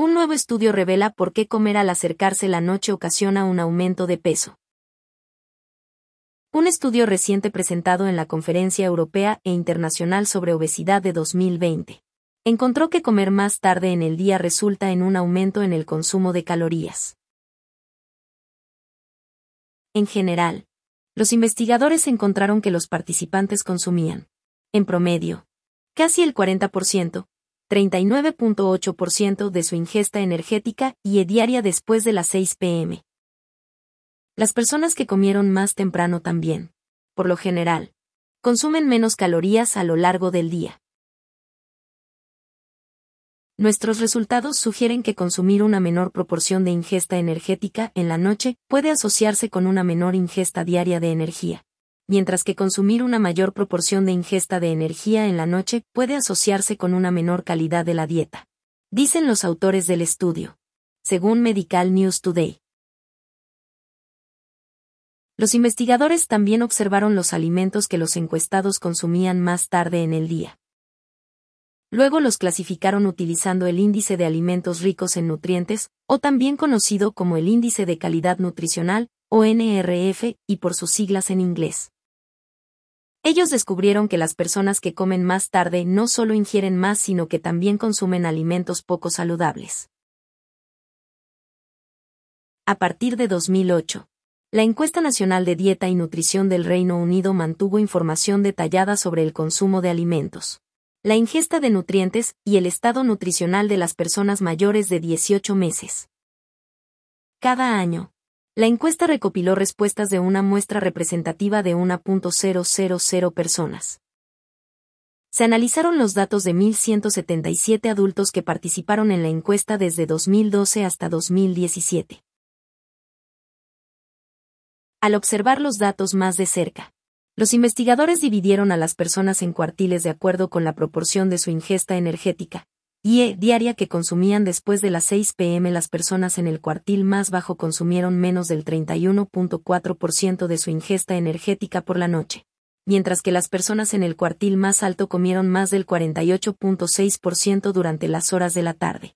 Un nuevo estudio revela por qué comer al acercarse la noche ocasiona un aumento de peso. Un estudio reciente presentado en la Conferencia Europea e Internacional sobre Obesidad de 2020 encontró que comer más tarde en el día resulta en un aumento en el consumo de calorías. En general, los investigadores encontraron que los participantes consumían, en promedio, casi el 40%, 39.8% de su ingesta energética y diaria después de las 6 pm. Las personas que comieron más temprano también, por lo general, consumen menos calorías a lo largo del día. Nuestros resultados sugieren que consumir una menor proporción de ingesta energética en la noche puede asociarse con una menor ingesta diaria de energía, mientras que consumir una mayor proporción de ingesta de energía en la noche puede asociarse con una menor calidad de la dieta. Dicen los autores del estudio. Según Medical News Today. Los investigadores también observaron los alimentos que los encuestados consumían más tarde en el día. Luego los clasificaron utilizando el índice de alimentos ricos en nutrientes, o también conocido como el índice de calidad nutricional, o NRF, y por sus siglas en inglés. Ellos descubrieron que las personas que comen más tarde no solo ingieren más sino que también consumen alimentos poco saludables. A partir de 2008, la encuesta nacional de dieta y nutrición del Reino Unido mantuvo información detallada sobre el consumo de alimentos la ingesta de nutrientes y el estado nutricional de las personas mayores de 18 meses. Cada año, la encuesta recopiló respuestas de una muestra representativa de 1.000 personas. Se analizaron los datos de 1.177 adultos que participaron en la encuesta desde 2012 hasta 2017. Al observar los datos más de cerca, los investigadores dividieron a las personas en cuartiles de acuerdo con la proporción de su ingesta energética, y diaria que consumían después de las 6 pm. Las personas en el cuartil más bajo consumieron menos del 31.4% de su ingesta energética por la noche, mientras que las personas en el cuartil más alto comieron más del 48.6% durante las horas de la tarde.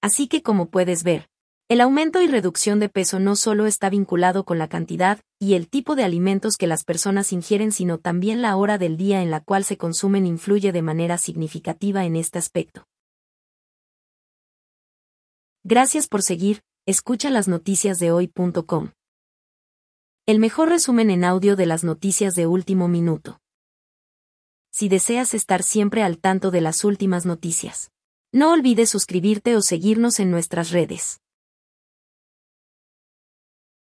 Así que como puedes ver, el aumento y reducción de peso no solo está vinculado con la cantidad y el tipo de alimentos que las personas ingieren, sino también la hora del día en la cual se consumen influye de manera significativa en este aspecto. Gracias por seguir, escucha las noticias de hoy.com. El mejor resumen en audio de las noticias de último minuto. Si deseas estar siempre al tanto de las últimas noticias, no olvides suscribirte o seguirnos en nuestras redes.